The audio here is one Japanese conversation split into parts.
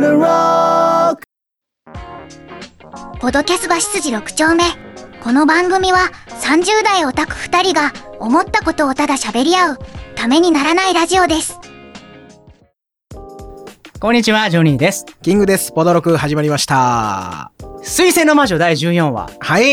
on a rock ポドキャスバ執事6丁目。この番組は30代オタク2人が思ったことをただ喋り合うためにならないラジオです。こんにちは、ジョニーです。キングです。ポドロク始まりました。水星の魔女第14話、はい、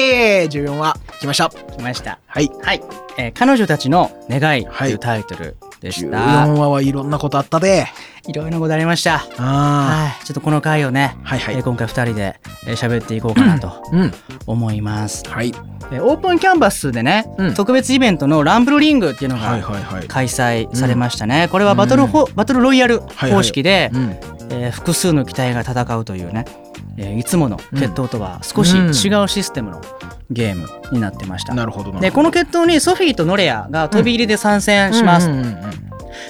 14話来ました。来ました。はい。はい。えー彼女たちの願いとはいいうタイトルでし14た。話はいろんなことあったで。いろいろなことありました。あはい。ちょっとこの回をね、あ。はいはい。えー今回2人でえー喋っていこうかなとうん。思います。はい。えーオープンキャンバスでね、うん特別イベントのランブルリングっていうのはいがはいはい。開催されましたね。これはバトルホ、バトルロイヤルはい方式で、うん。えー複数の機体が戦うというね、えーいつもの決闘とは少し違うシステムのゲームになってました。なるほどな。でこの決闘にソフィーとノレアが飛び入りで参戦します。うんうんうんうん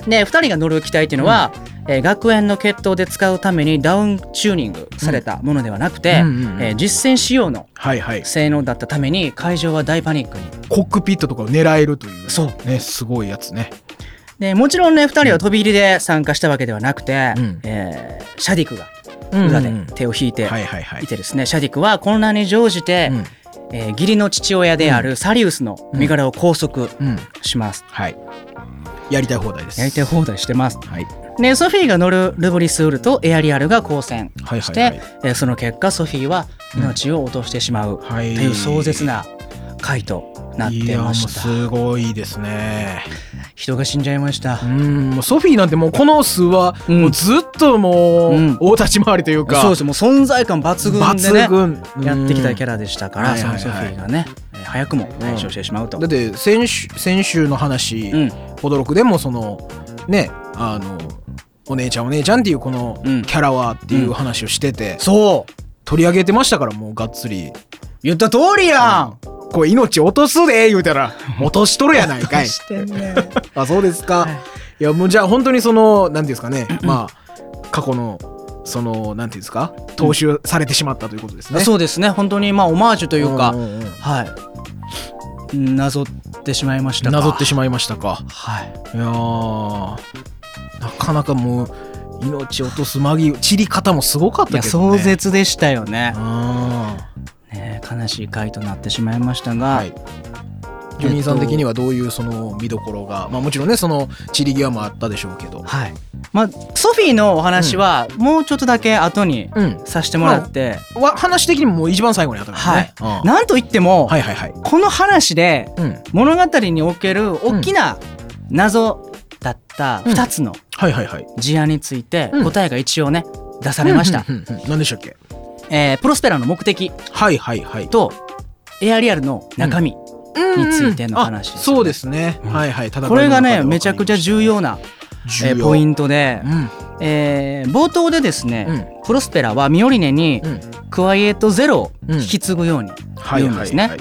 で2人が乗る機体っていうのは、えー学園の決闘で使うためにダウンチューニングされたものではなくて、うんうんうんえー実戦仕様のはいはい。性能だったために会場は大パニックに。コックピットとかを狙えるという。そう。ね、すごいやつね。でもちろんね2人は飛び入りで参加したわけではなくて、うんえーシャディクがうん裏で手を引いてはい。てですね、シャディクは混乱に乗じて、うんえー義理の父親であるサリウスの身柄を拘束うん。します。はい。やりたい放題です。やりたい放題してます。はい。でソフィーが乗るルブリスウールとエアリアルが交戦はいして、はいはい。えーその結果ソフィーは命を落としてしまうとはいいう壮絶な回となってました。いやもうすごいですね。人が死んじゃいました。う。ん、もうソフィーなんてもうこの数はうん。もうずっともううん大立ち回りというか、そうです。もう存在感抜群でね抜群。やってきたキャラ。ラでしたから、そのソフィーがね、えー早くも退所してしまうと。だって先週先週の話、うん。ポドロクでもそのねあのお姉ちゃんお姉ちゃんっていうこのうん。キャラはっていう話をしてて、そう。取り上げてましたからもうがっつり。言った通りやん、これ命落とすで言うたら落としとるやないかい。ねあそうですか、はい。い、やもうじゃあ本当にそのなんていうんですかね。まあ過去のそのなんていうんですか。踏襲されてしまったということですね、そうですね。本当にまあオマージュというか、んんうんはい。なぞってしまいましたか。なぞってしまいましたか。はい。いやーなかなかもう命落とす間際散り方もすごかったけどね。壮絶でしたよねあね悲しい回となってしまいましたが、ーはい。ジョニーさん的にはどういうその見どころが、まあもちろんねその散り際もあったでしょうけど。はい。まあソフィーのお話はもうちょっとだけ後にうんさせてもらって、わ話的にも一番最後にあったからね、うん。なんといっても、はいはいはい。この話でうん。物語における大きな謎だった2つのはいはいはい。事案についてうん。答えが一応ね出されました、うんうんうんうん。何でしたっけ？えープロスペラの目的はいはいはい。とエアリアルの中身、についてのあ話ですよね。そうですね、うん。はいはい。これがねめちゃくちゃ重要な、えーポイントで、うん。えー冒頭でですね、うん。プロスペラはミオリネにうん。クワイエットゼロを引き継ぐようにはい言うんですね。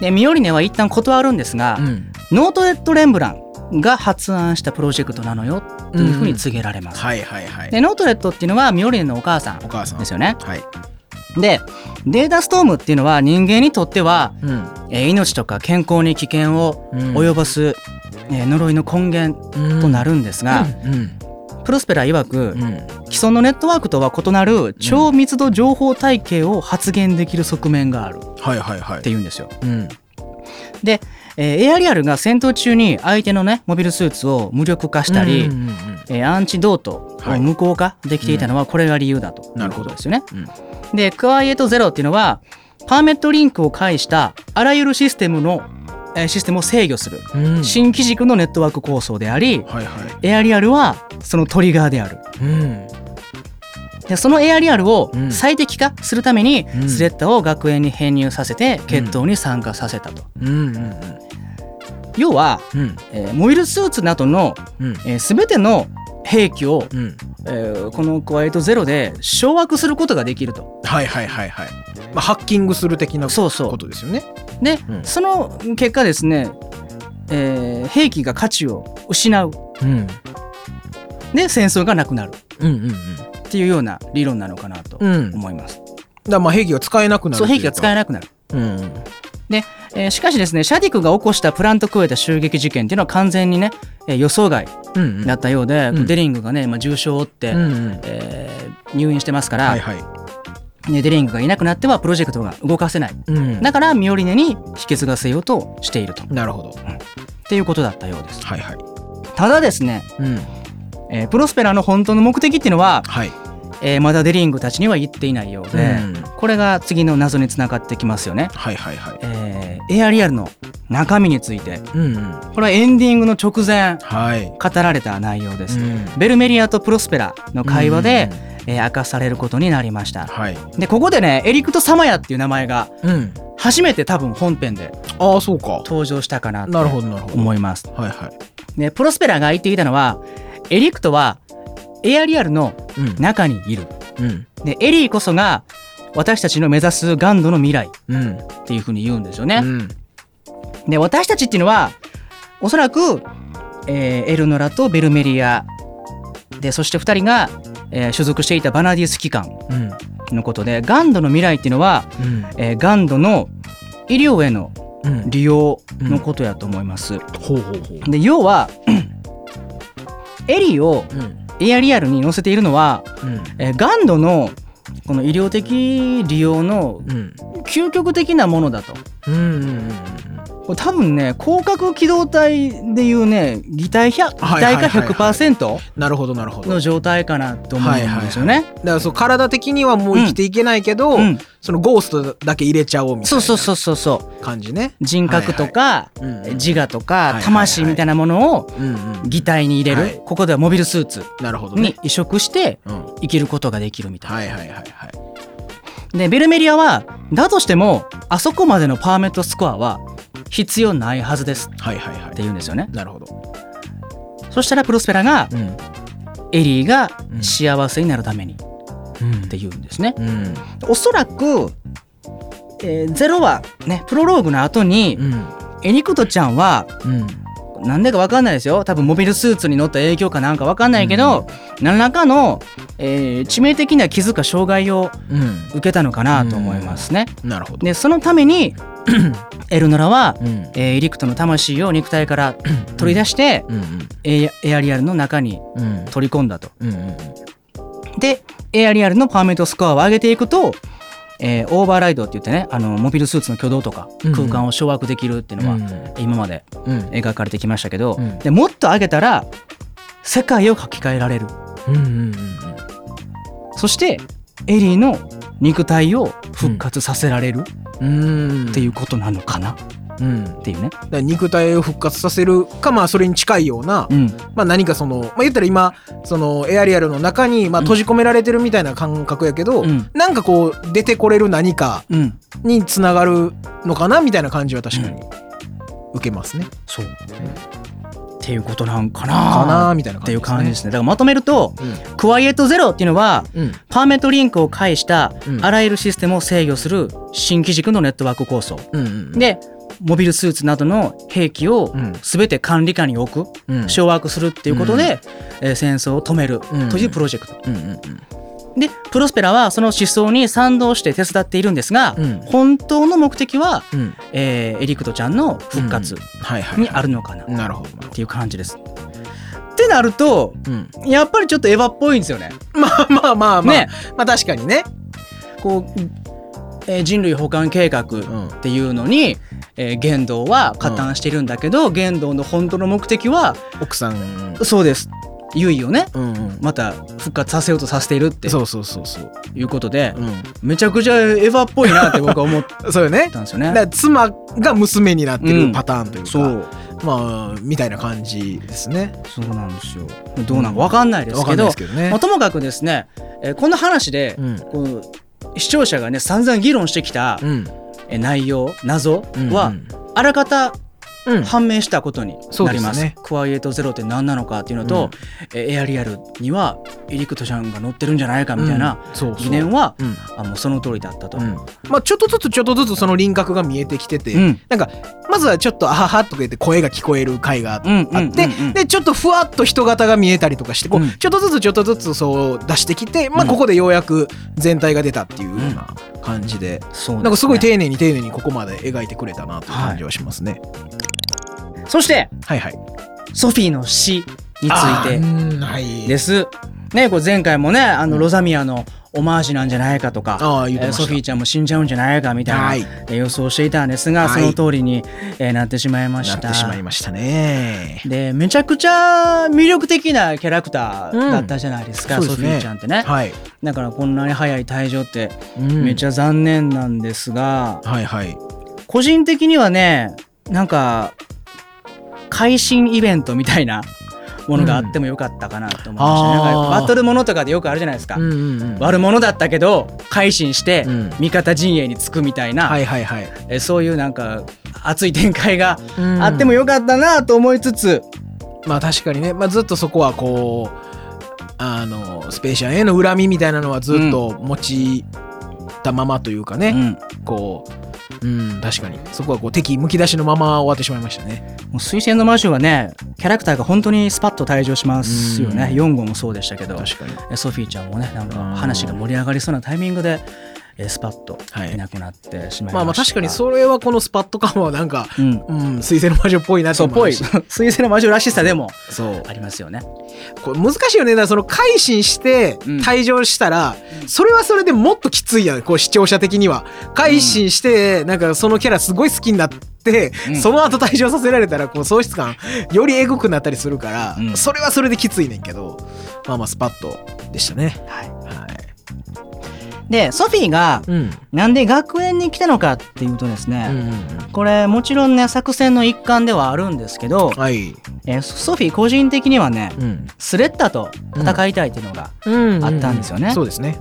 でミオリネは一旦断るんですが、うん。ノートレット・レンブランが発案したプロジェクトなのよというふうに告げられます。はいはいはい。でノートレットっていうのはミオリネのお母さんお母さん。ですよね。はいでデータストームっていうのは人間にとっては、うん。えー命とか健康に危険をうん。及ぼす、えー呪いの根源となるんですが、うんプロスペラ曰く、うん。既存のネットワークとは異なる超密度情報体系を発現できる側面があるって言うんですよ。うん。で、えーエアリアルが戦闘中に相手のねモビルスーツを無力化したり、えーアンチドートを無効化できていたのはこれが理由だというなるほどことですよね。うん。でクワイエットゼロっていうのはパーメットリンクを介したあらゆるシステムの、えーシステムを制御するうん。新機軸のネットワーク構想でありはいはい。エアリアルはそのトリガーである。うんでそのエアリアルをうん。最適化するために、うん。スレッタを学園に編入させて決闘に参加させたと。うんうん要は、うん。えーモビルスーツなどの、うん。えー全ての兵器を、うん。えーこのクワイエットゼロで掌握することができると。はいはいはいはい。まあハッキングする的なそうそう。ことですよね。で、うん。その結果ですね、えー兵器が価値を失う。うん。で戦争がなくなる。うんうんっていうような理論なのかなと思います。らまあ兵器が使えなくなるそう兵器が使えななくなる。うん。うんえーしかしですねシャディクが起こしたプラントクエタ襲撃事件っていうのは完全にね、えー予想外うんだったようで、うん。デリングがね、まあ、重傷を負って、うんうん。えー入院してますから、はいはい。ねデリングがいなくなってはプロジェクトが動かせない。うん。だからミオリネに引き継がせようとしていると。っなるほど。ていうことだったようです。はいはい。ただですね、うんえープロスペラの本当の目的っていうのは、はい。えーまだデリングたちには言っていないようで、うん。これが次の謎につながってきますよね、はいはいはい。えーエアリアルの中身について。うんうん。これはエンディングの直前はい。語られた内容です、うん。ベルメリアとプロスペラの会話で、えー明かされることになりました。はい。でここでねエリクト・サマヤっていう名前がうん。初めて多分本編でああそうか。登場したかなと思います。はいはい。でプロスペラが言っていたのはエリクトはエアリアルのうん。中にいる。うん。でエリーこそが私たちの目指すガンドの未来。っうん。ていうふうに言うんですよね、うん。で私たちっていうのはおそらく、えーエルノラとベルメリアでそして2人が、えー所属していたバナディウス機関うん。のことでガンドの未来っていうのは、うん。えーガンドの医療へのうん。利用のことやと思います。要はエリーをうん。エアリアルに載せているのは、うん。えーガンドのこの医療的利用のうん。究極的なものだと。うんうんうんこれ多分ね広角機動隊でいうね擬態100擬はいはい態化はいはい100%なるほどなるほどの状態かなと思うんですよね。だからそう体的にはもう生きていけないけど、うんそのゴーストだけ入れちゃおうみたいなそうそうそうそうそう感じね。人格とか、うんうん自我とはいかはいはい魂みたいなものを擬態に入れる、はいここではモビルスーツに。移植してうん、生きることができるみたいな。はいはいはいはい。でベルメリアはだとしてもあそこまでのパーメットスコアは必要ないはずですはいはいはいって。言うんですよね。なるほど。そしたらプロスペラがうんエリーがうん幸せになるためにうんって言うんですね。うんおそらく、えーゼロはねプロローグの後に、うんエニクトちゃんはうんなんでか分かんないですよ多分モビルスーツに乗った影響かなんか分かんないけど、何らかの、えー致命的な傷か障害をうん受けたのかなと思いますね。なるほど。でそのために エルノラは、うん。えーエリクトの魂を肉体から 取り出して、うんうん。エエアリアルの中にうん。取り込んだと。うんうん。でエアリアルのパーメットスコアを上げていくと、えーオーバーライドって言ってねあのモビルスーツの挙動とかうん空間を掌握できるっていうのは、今までうん。描かれてきましたけど、うん。でもっと上げたら世界を書き換えられる。うんうんうんそしてエリーの肉体を復活させられる。うんっていうことなのかな？うん。っていうね。だから肉体を復活させるかまあそれに近いような、うん。まあ、何かその、まあ、言ったら今そのエアリアルの中にまあうん閉じ込められてるみたいな感覚やけど、うん。なんかこう出てこれる何かうん、につながるのかなみたいな感じは確かに受けますね。そう、っていうことなんかなかなみたいなっていう感じですね。だからまとめると、うん。クワイエットゼロっていうのはうん。パーメットリンクを介したうん。あらゆるシステムを制御する新機軸のネットワーク構想。うんうんでモビルスーツなどの兵器をうん。全て管理下に置く、うん。掌握するっていうことで、えー戦争を止めるうん。というプロジェクト。うんうんでプロスペラはその思想に賛同して手伝っているんですが、うん。本当の目的は、うん。えーエリクトちゃんの復活にあるのかな。っなるほど。なるほていう感じです。ってなるとど。うん。やっぱりちょっとエヴァっぽいんですよね。まあまあまあまあ、ね。まあ確かにね。こう、えー人類保管計画っていうのに、えー玄道は加担してるんだけど、玄道の本当の目的は奥さん、そうですユイをね。うんうん、また復活させようとさせているって。そうそうそうそう。いうことで、うめちゃくちゃエヴァっぽいなって僕は思っ ん、そうよね。たんですよだかね。ら妻が娘になってるパターンというか、そう。まあみたいな感じですね。そうなんですよ。どうなんか分かんないですわかんないけどですけどね。まあ、。ともかくですね、えーこの話で、うん。こう視聴者がね散々議論してきた、うん。えー内容謎うんは、あらかたうん判明したことになります。そうです。ねクワイエットゼロって何なのかっていうのと、えエアリアルにはエリクトちゃんが乗ってるんじゃないかみたいな疑念は、うん。あもうその通りだったと。うん。まあちょっとずつちょっとずつその輪郭が見えてきてて、うん。なんかまずはちょっと「あはは」とか言って声が聞こえる回があって、うんうんうんうん。でちょっとふわっと人型が見えたりとかしてこう、うんちょっとずつちょっとずつそう出してきて、まあ、うん。ここでようやく全体が出たっていうような感じで、そうなんかすごい丁寧に丁寧にここまで描いてくれたなという感じはしますね。そしてはい、はい、ソフィーの死についてです。ねこれ前回もねあのロザミアのオマージュなんじゃないかとか、ああ言ってえーました。ソフィーちゃんも死んじゃうんじゃないかみたいな、はい。えー予想していたんですが、はい。その通りに、えーなってしまいまし。なったてしまいましたね。でめちゃくちゃ魅力的なキャラクターだったじゃないですか、ソフィーちゃんってね。はい、だからこんなに早い退場ってうんめっちゃ残念なんですが、はいはい。個人的にはねなんか会心イベントみたいなものがあってもよかったかなと思いましたね、うんあー。なんかバトルものとかでよくあるじゃないですか、うんうんうん。悪者だったけど改心してうん。味方陣営につくみたいな、はいはいはい。えそういうなんか熱い展開がうん。あってもよかったなと思いつつ、まあ確かにね、まあ、ずっとそこはこうあのスペーシアンへの恨みみたいなのはずっと持ちたままというかね、うん。こううん確かに。そこはこう敵むき出しのまま終わってしまいましたね。もう水星の魔女はねキャラクターが本当にスパッと退場しますよね。うん。4号もそうでしたけど。確かに。えソフィーちゃんもねなんかうん話が盛り上がりそうなタイミングでえスパッとはい。いなくなってしまいました。まあまあ確かにそれはこのスパッと感はなんかうん。うん水星の魔女っぽいなってそうぽい思いました水星の魔女らしさでもそう。ありますよね。これ難しいよね。だからその改心してうん。退場したら、それはそれでもっときついやん。こう視聴者的には。改心して、なんかそのキャラすごい好きになって、うん。その後退場させられたらこう喪失感よりエグくなったりするから、うん。それはそれできついねんけど。まあまあスパッとでしたね。はいはいでソフィーがうん。なんで学園に来たのかっていうとですね、うんうんこれもちろんね作戦の一環ではあるんですけど、はい。えーソフィー個人的にはねうん。スレッタと戦いたいっていうのが、うん。あったんですよね。そうですね。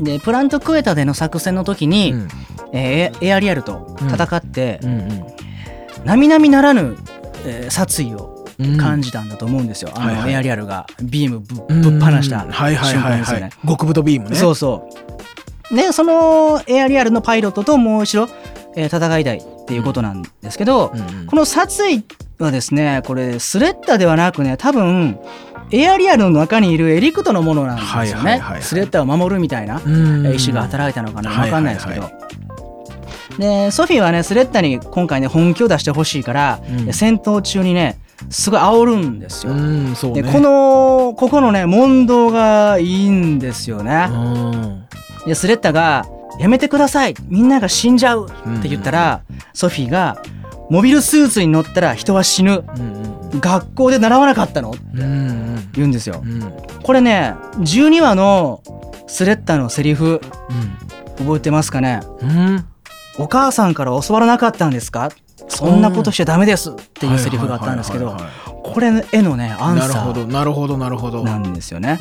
でプラントクエタでの作戦の時に、うん。えーエアリアルと戦って、うん並々ならぬ、えー殺意をうん。感じたんだと思うんですよ、あのはいはい。エアリアルがビームぶうん。ぶっ放したうんはいはい瞬間はいですよね。はい。極太ビームね。そうそうでそのエアリアルのパイロットともう一度、えー戦いたいっていうことなんですけど、うんうん。この殺意はですねこれスレッタではなくね多分エアリアルの中にいるエリクトのものなんですよね、はいはいはいはい。スレッタを守るみたいな意思が働いたのかなはい分かんないですけど、はいでソフィーはねスレッタに今回ね本気を出してほしいから、うん。戦闘中にねすごい煽るんですよ、うんね。でこのここのね問答がいいんですよね、うんでスレッタが「やめてください。みんなが死んじゃう」って言ったら、ソフィーが「モビルスーツに乗ったら人は死ぬ。うん学校で習わなかったの?」って言うんですよ。これね12話のスレッタのセリフ覚えてますかね？うん。お母さんから教わらなかったんですか？そんなことしちゃダメです。っていうセリフがあったんですけどこれへのねアンなるサほどなるほどなるほど。ーなんですよね。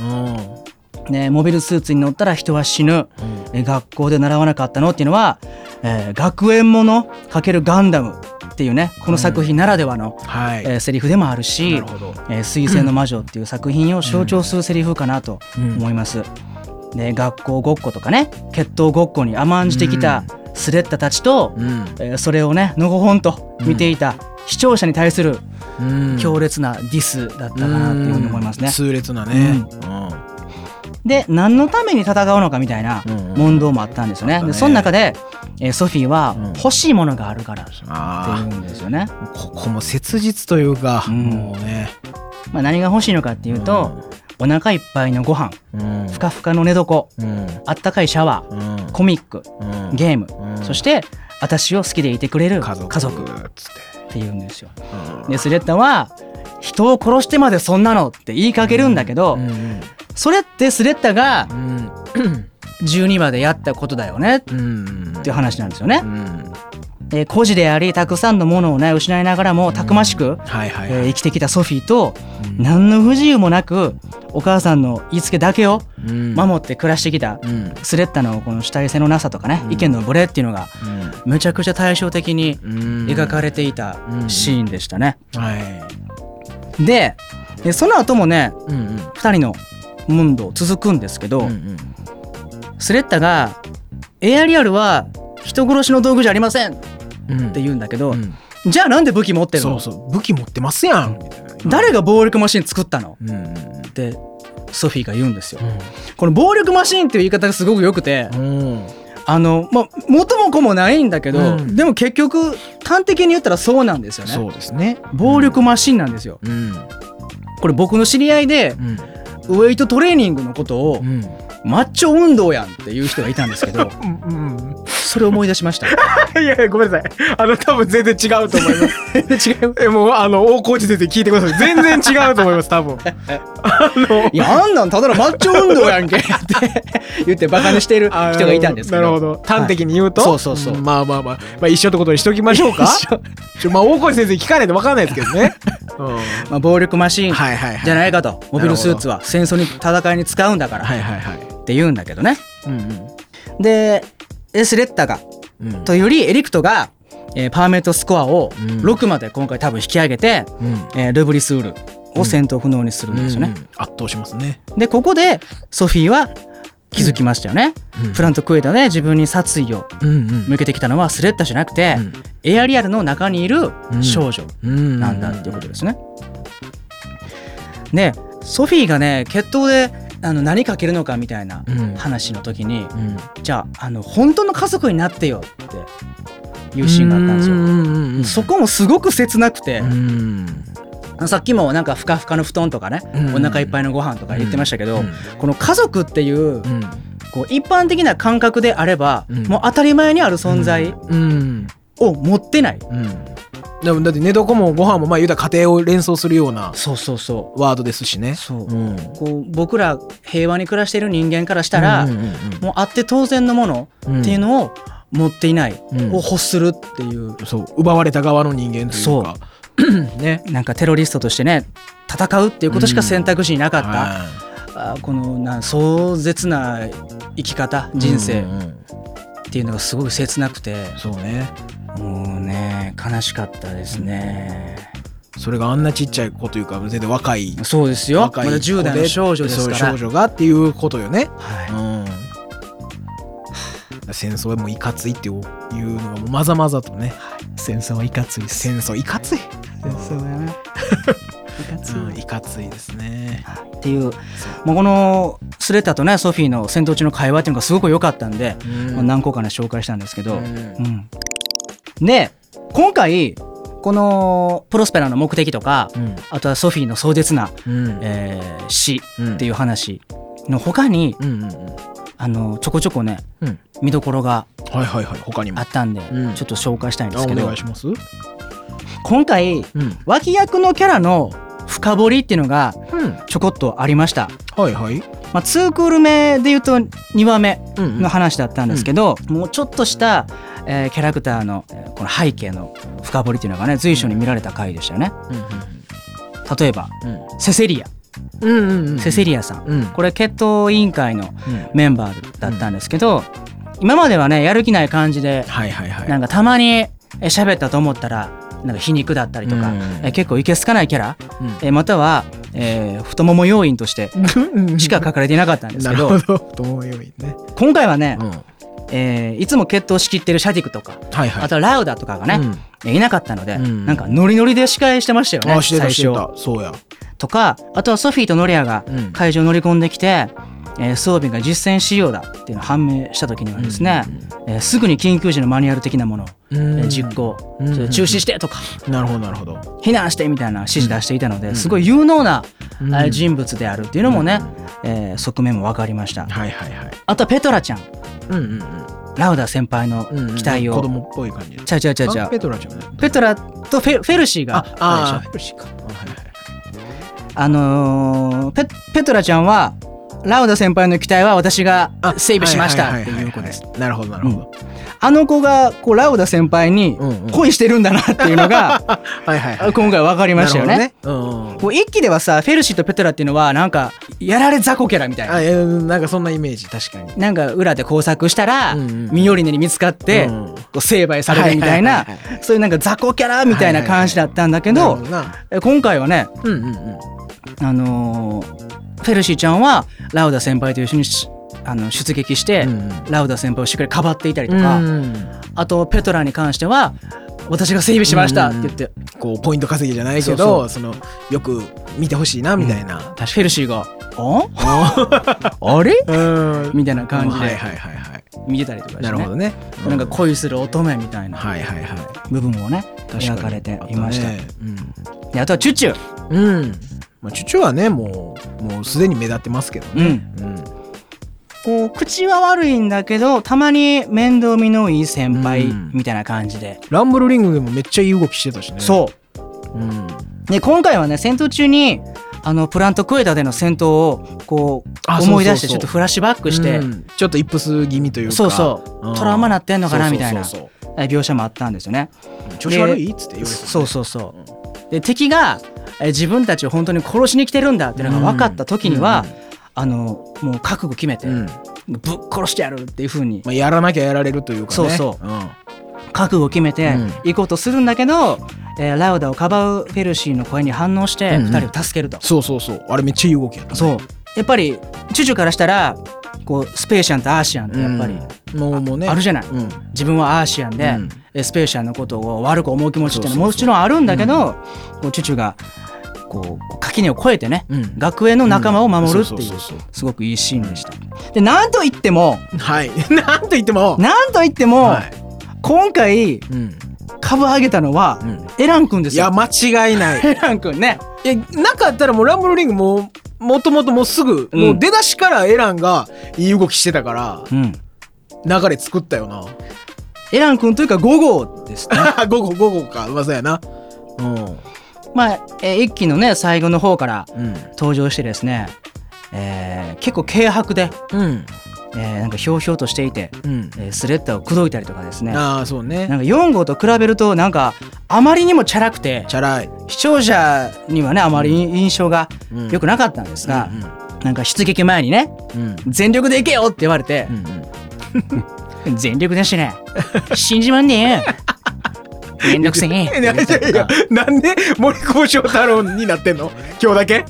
うんねモビルスーツに乗ったら人は死ぬ。え学校で習わなかったのっていうのは、えー学園もの×ガンダムっていうねこの作品ならではの、はい。えーセリフでもあるしなるほど「えー水星の魔女」っていう作品を象徴するセリフかなと思います。で学校ごっことかね決闘ごっこに甘んじてきたスレッタたちと、うん。えーそれをねのほほんと見ていた視聴者に対するうん。強烈なディスだったかなっていうふうに思いますね。痛烈なねで何のために戦うのかみたいなうんうん。問答もあったんですよね。でその中で、えーソフィーはうん。欲しいものがあるからってあ言うんですよね。あここも切実というかうん。もうね。まあ、何が欲しいのかっていうと、お腹いっぱいのご飯。うん。ふかふかの寝床。うん。あったかいシャワー。うん。コミック。うん。ゲーム、うん。そして私を好きでいてくれる家族。家族。っつってて言うんですよ。うん。でスレッタは人を殺してまでそんなのって言いかけるんだけど、うんうんそれってスレッタがうん。12話でやったことだよねっうん。ていう話なんですよね。う。ん。で孤児でありたくさんのものをね失いながらもたくましく、生きてきたソフィーとうん。何の不自由もなくお母さんの言いつけだけをうん。守って暮らしてきたうん。スレッタのこの主体性のなさとかね、うん。意見のブレっていうのがむちゃくちゃ対照的にうん。描かれていたシーンでしたね。はい。ででその後もねうんうん。2人の問答続くんですけど、うんうん。スレッタが「エアリアルは人殺しの道具じゃありません」っうん。て言うんだけど、うん。じゃあなんで武器持ってるの？そうそう。武器持ってますやん。誰が暴力マシン作ったの？うんうんってソフィーが言うんですよ。この暴力マシンっていう言い方がすごく良くてうん。あのまあ元も子もないんだけど、うん。でも結局端的に言ったらそうなんですよね。そうですね。暴力マシンなんですよ。うん。これ僕の知り合いでうんウェイトトレーニングのことをうん。マッチョ運動やんっていう人がいたんですけど うんそれを思い出しました。いやいやごめんなさい。あの多分全然違うと思います。違う？えもうあの大河内先生聞いてください。全然違うと思います多分。あのいやあんなんただのマッチョ運動やんけ。っ て言ってバカにしてるあ人がいたんですけど。なるほど。端的に言うと、はいそうそうそう。んまあまあまあ、まあ、一緒ってことにしときましょうか。一緒。まあ大河内先生聞かないと分かんないですけどね、うん、はいまあ、暴力マシーンじゃないかと。モビルスーツは戦争に戦いに使うんだから。はいはいはい。って言うんだけどね。うんでエスレッタがうん。うんとよりエリクトが、えーパーメットスコアをうん。6まで今回多分引き上げて、うん。えールブリスウールを戦闘不能にするんですよね、うんうん圧倒しますね、でここでソフィーは気づきましたよね、うん。プラントクエタで自分に殺意を向けてきたのはスレッタじゃなくて、うん。エアリアルの中にいる少女うんなんだっていうことですね。でソフィーがね決闘であの何かけるのかみたいなうん。話の時に、うん。じゃああの本当の家族になってよっていうシーンがあったんですよ。そこもすごく切なくて、うん。さっきもなんかふかふかの布団とかね、うん。お腹いっぱいのご飯とか言ってましたけど、うん。この家族っていううん。こう一般的な感覚であれば、うん。もう当たり前にある存在うん。を持ってない、うんでもだって寝床もご飯もまあ言うたら家庭を連想するようなそうそうそワードですしね。うそう、うん。こう僕ら平和に暮らしている人間からしたら、うんうんもうあって当然のものうん。っていうのを持っていない、うん。を欲するっていう。そう。奪われた側の人間というか。ね。なんかテロリストとしてね戦うっていうことしか選択肢になかった、はあこのな壮絶な生き方い人生うんうんうん。っていうのがすごく切なくて、そうねもうね悲しかったですね、それがあんなちっちゃい子というか全然若いそうですよ。まだ若い子10代の少女ですから。少女がっていうことよね。はうん。戦争はもういかついっていういうのがまざまざとね。戦争はいかつい戦争いかつい。い、そうやね。うんいかついですね。っていうもうこのスレッタとねソフィーの戦闘中の会話っていうのがすごく良かったんで、まあ何個かね紹介したんですけど、うん。うんで今回このプロスペラの目的とかうん。あとはソフィーの壮絶な、うん。えー死うん。っていう話の他にうんうんうん。あのちょこちょこねうん。見どころがはいはいはい。他にも。あったんで、うん。ちょっと紹介したいんですけど。願いします。今回うん。脇役のキャラの深掘りっていうのがうん。ちょこっとありました、はいはいまあ、2クール目で言うと2話目うんの話だったんですけど、もうちょっとした、えーキャラクターの、えーこの背景の深掘りっていうのがね随所に見られた回でしたよね。例えばうん。セセリア、うんうんうんセセリアさん。うん。これ決闘委員会のうんメンバーだったんですけど、今まではねやる気ない感じではいはいはい。なんかたまにえー喋ったと思ったらなんか皮肉だったりとか、うんえー結構いけすかないキャラ、うん。えーまたは、えー太もも要員としてしか書かれていなかったんですなけどるほど。と思うようにね。今回はね、うん。えーいつも決闘しきってるシャディクとか、はいはい。あとはラウダとかがね、うん。えーいなかったので、うん。なんかノリノリで司会してましたよね最初。たそうや。とかあとはソフィーとノリアがうん。会場に乗り込んできて、えー装備が実戦仕様だっていうのが判明した時にはですね、えーすぐに緊急時のマニュアル的なものを、うん。えー実行、うん中止してとかなるほどなるほど。避難してみたいな指示出していたので、うんすごい有能な、人物であるっていうのもね、えー側面も分かりました、はいはいはい。あとはペトラちゃん。うんうんラウダ先輩のうん期待を、子供っぽい感じ。ちゃうちゃうちゃうちゃう。あペトラちゃんね。ペトラとフェフェルシーがあああれでしょ。ーペルシかあはいはいあのー。ペペトラちゃんはラウダ先輩の期待は私が整備しましたっていう子です。なるほどなるほど。あの子がこうラウダ先輩に恋してるんだなっていうのが 今回分かりましたよね。こう一期ではさフェルシーとペトラっていうのはなんかやられ雑魚キャラみたいな。なんかそんなイメージ確かに。なんか裏で工作したら、ミオリネに見つかって、うんこう成敗されるみたいな、そういうなんか雑魚キャラみたいな感じだったんだけど、今回はね、うんうんうん。あのーフェルシーちゃんはラウダ先輩と一緒にしあの出撃して、うんうん。ラウダ先輩をしっかりかばっていたりとか、うん。あとペトラに関しては私が整備しましたって言って、こうポイント稼ぎじゃないけどそのよく見てほしいなみたいなフェルシーが「あ？あれ?うん」みたいな感じで見てたりとかして、ね。なるほどね。なんか恋する乙女みたいなはいはいはい。部分もね描かれていました。ね。であとはチュッチュ。うんうんまあ、チュチュはねもうもうすでに目立ってますけどうん。ね、うん。こう口は悪いんだけどたまに面倒見のいい先輩うん。みたいな感じで、ランブルリングでもめっちゃいい動きしてたしね、そう。うん、で今回はね戦闘中にあのプラントクエタでの戦闘をこうあ思い出してちょっとフラッシュバックして、うん。ちょっとイップス気味というか。そうそう。うん。トラウマなってんのかなみたいな描写もあったんですよね。調子悪いっつってそうそうそう。で敵がえ自分たちを本当に殺しに来てるんだっていうのが分かった時には、あのもう覚悟決めて、うん。ぶっ殺してやるっていう風に。まあ、やらなきゃやられるというかね。そうそう。うん。覚悟決めてうん。行こうとするんだけど、えーラウダをかばうフェルシーの声に反応してうんうん。2人を助けると。そうそうそう。あれめっちゃいい動きやったね。そう。やっぱりチュチュからしたらこうスペーシアンとアーシアンってやっぱり、うん。もうもうね。あるじゃない。うん。自分はアーシアンで、スペーシアンのことを悪く思う気持ちっていうのはもちろんあるんだけど、こうチュチュがこう垣根を越えてね、うん。学園の仲間を守るっていうすごくいいシーンでした。でなんといってもはい。なんと言っても なんといっても、はい。今回うん。株上げたのは、うん。エラン君ですよ。いや間違いない。エラン君ね。いやなかったらもうランブルリングもうもともともうすぐ、うん。もう出だしからエランがいい動きしてたからうん。流れ作ったよなエラン君というか5号ですね。午後午後か。うまそうやな。うん。まあ、えー一期のね最後の方からうん。登場してですね、えー結構軽薄で、うん。えーなんかひょうひょうとしていて、うん。えースレッダーを口説いたりとかですね。ああそうね。なんか4号と比べるとなんかあまりにもチャラくてチャラい。視聴者にはねあまり印象がうん。良くなかったんですが、うんなんか出撃前にねうん。全力でいけよって言われてう、んうん全力だしね。死んじまんね。えよめんどくせえ。いやいやいやなんで森久保祥太郎になってんの？今日だけ？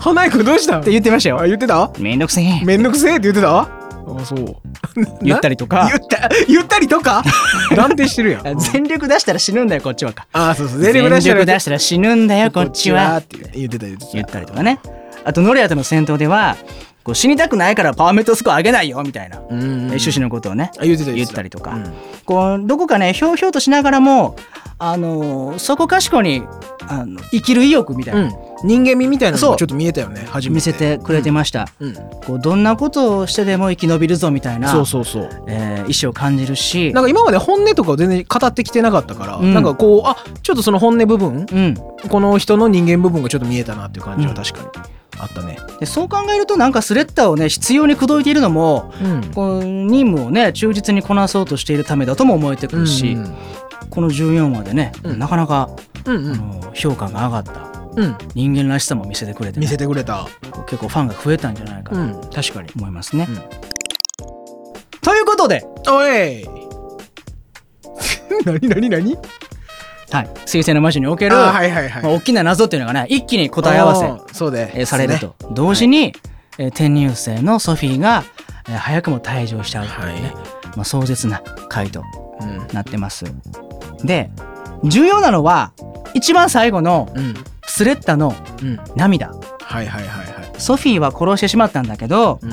花井君どうした？って言ってましたよ。あ言ってた？めんどくせえ。めんどくせえって言ってた？あそう。言ったりとか。言った？言ったりとか？断定してるやん。全力出したら死ぬんだよこっちはか。ああそうそう。全全力出したら力出したら死ぬんだよこっちは。って言ってた言ってた。言ったりとかね。あとノリアとの戦闘ではこう死にたくないからパーメットスコア上げないよみたいな、うんうん。うん趣旨のことをねあ言ってた言てったりとか、うん。こうどこかねひょうひょうとしながらもあのーそこかしこにあの生きる意欲みたいな、うん。人間味みたいなのそう。もちょっと見えたよね初めて。見せてくれてました、うん。こうどんなことをしてでも生き延びるぞみたいなそうそうそう。えー意志を感じるし。なんか今まで本音とかを全然語ってきてなかったから、うん。なんかこうあちょっとその本音部分うん、この人の人間部分がちょっと見えたなっていう感じは確かにあったね。でそう考えるとなんかスレッダーをね必要に口説いているのもうんこう任務をね忠実にこなそうとしているためだとも思えてくるし、うんこの14話でね、うんなかなか、あうんうんの評価が上がったうん人間らしさも見せてくれて,、見せてくれた。結構ファンが増えたんじゃないかうなん確かに。思いますね。うんということで、おい何何 何？はい、水星の魔女における、はいはいはい。まあ、大きな謎っていうのがね一気に答え合わせそうでえーされると、同時に、えー転入生のソフィーが、えー早くも退場しちゃうというね、まあ、壮絶な回とうん。なってます。で重要なのは一番最後のうん。スレッタのうん。涙。はいはいはいはい。ソフィーは殺してしまったんだけど、うん。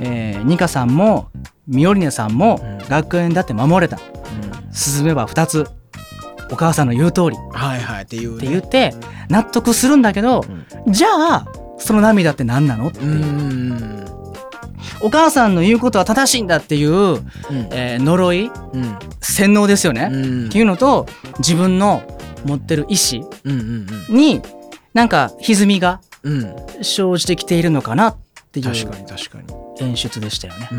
えーニカさんもミオリネさんもうん。学園だって守れた。進めば2つお母さんの言う通り。っはいはいっていうてね。言って納得するんだけど、じゃあその涙って何なの？ってう。いう、んお母さんの言うことは正しいんだっていう、うん。えー呪いうん洗脳ですよね、うん。っていうのと自分の持ってる意志になんか歪みが生じてきているのかなっていう確かに確かに。演出でしたよね。う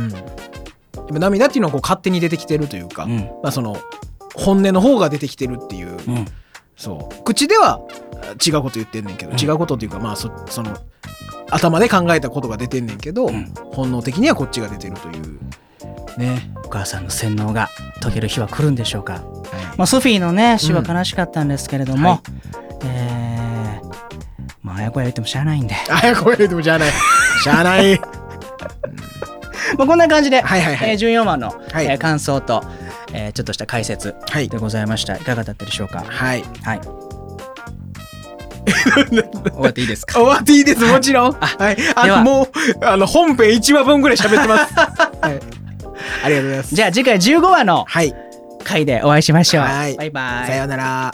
ん。涙っていうのはこう勝手に出てきてるというか、うん。まあその本音の方が出てきてるっていう。うん。そう。口ではあ違うこと言ってんねんけど、うん。違うことっていうかまあそその頭で考えたことが出てんねんけど、うん。本能的にはこっちが出てるという。ね、お母さんの洗脳が解ける日は来るんでしょうか。はい。まあ、ソフィーのね死は悲しかったんですけれども、はい。えーまあ早くは言ってもしゃあないんで、あやこれでもじゃあない。しゃあない。まあ、こんな感じで、はいはいはい。えー14話の、はい。えー感想と、えーちょっとした解説はい。でございました。いかがだったでしょうか？はい。はい。終わっていいですか？終わっていいです。もちろん。はい。では。あもうあの本編1話分ぐらい喋ってます。はい。ありがとうございます。じゃあ次回15話のはい。回でお会いしましょう。はい。バイバイ。さようなら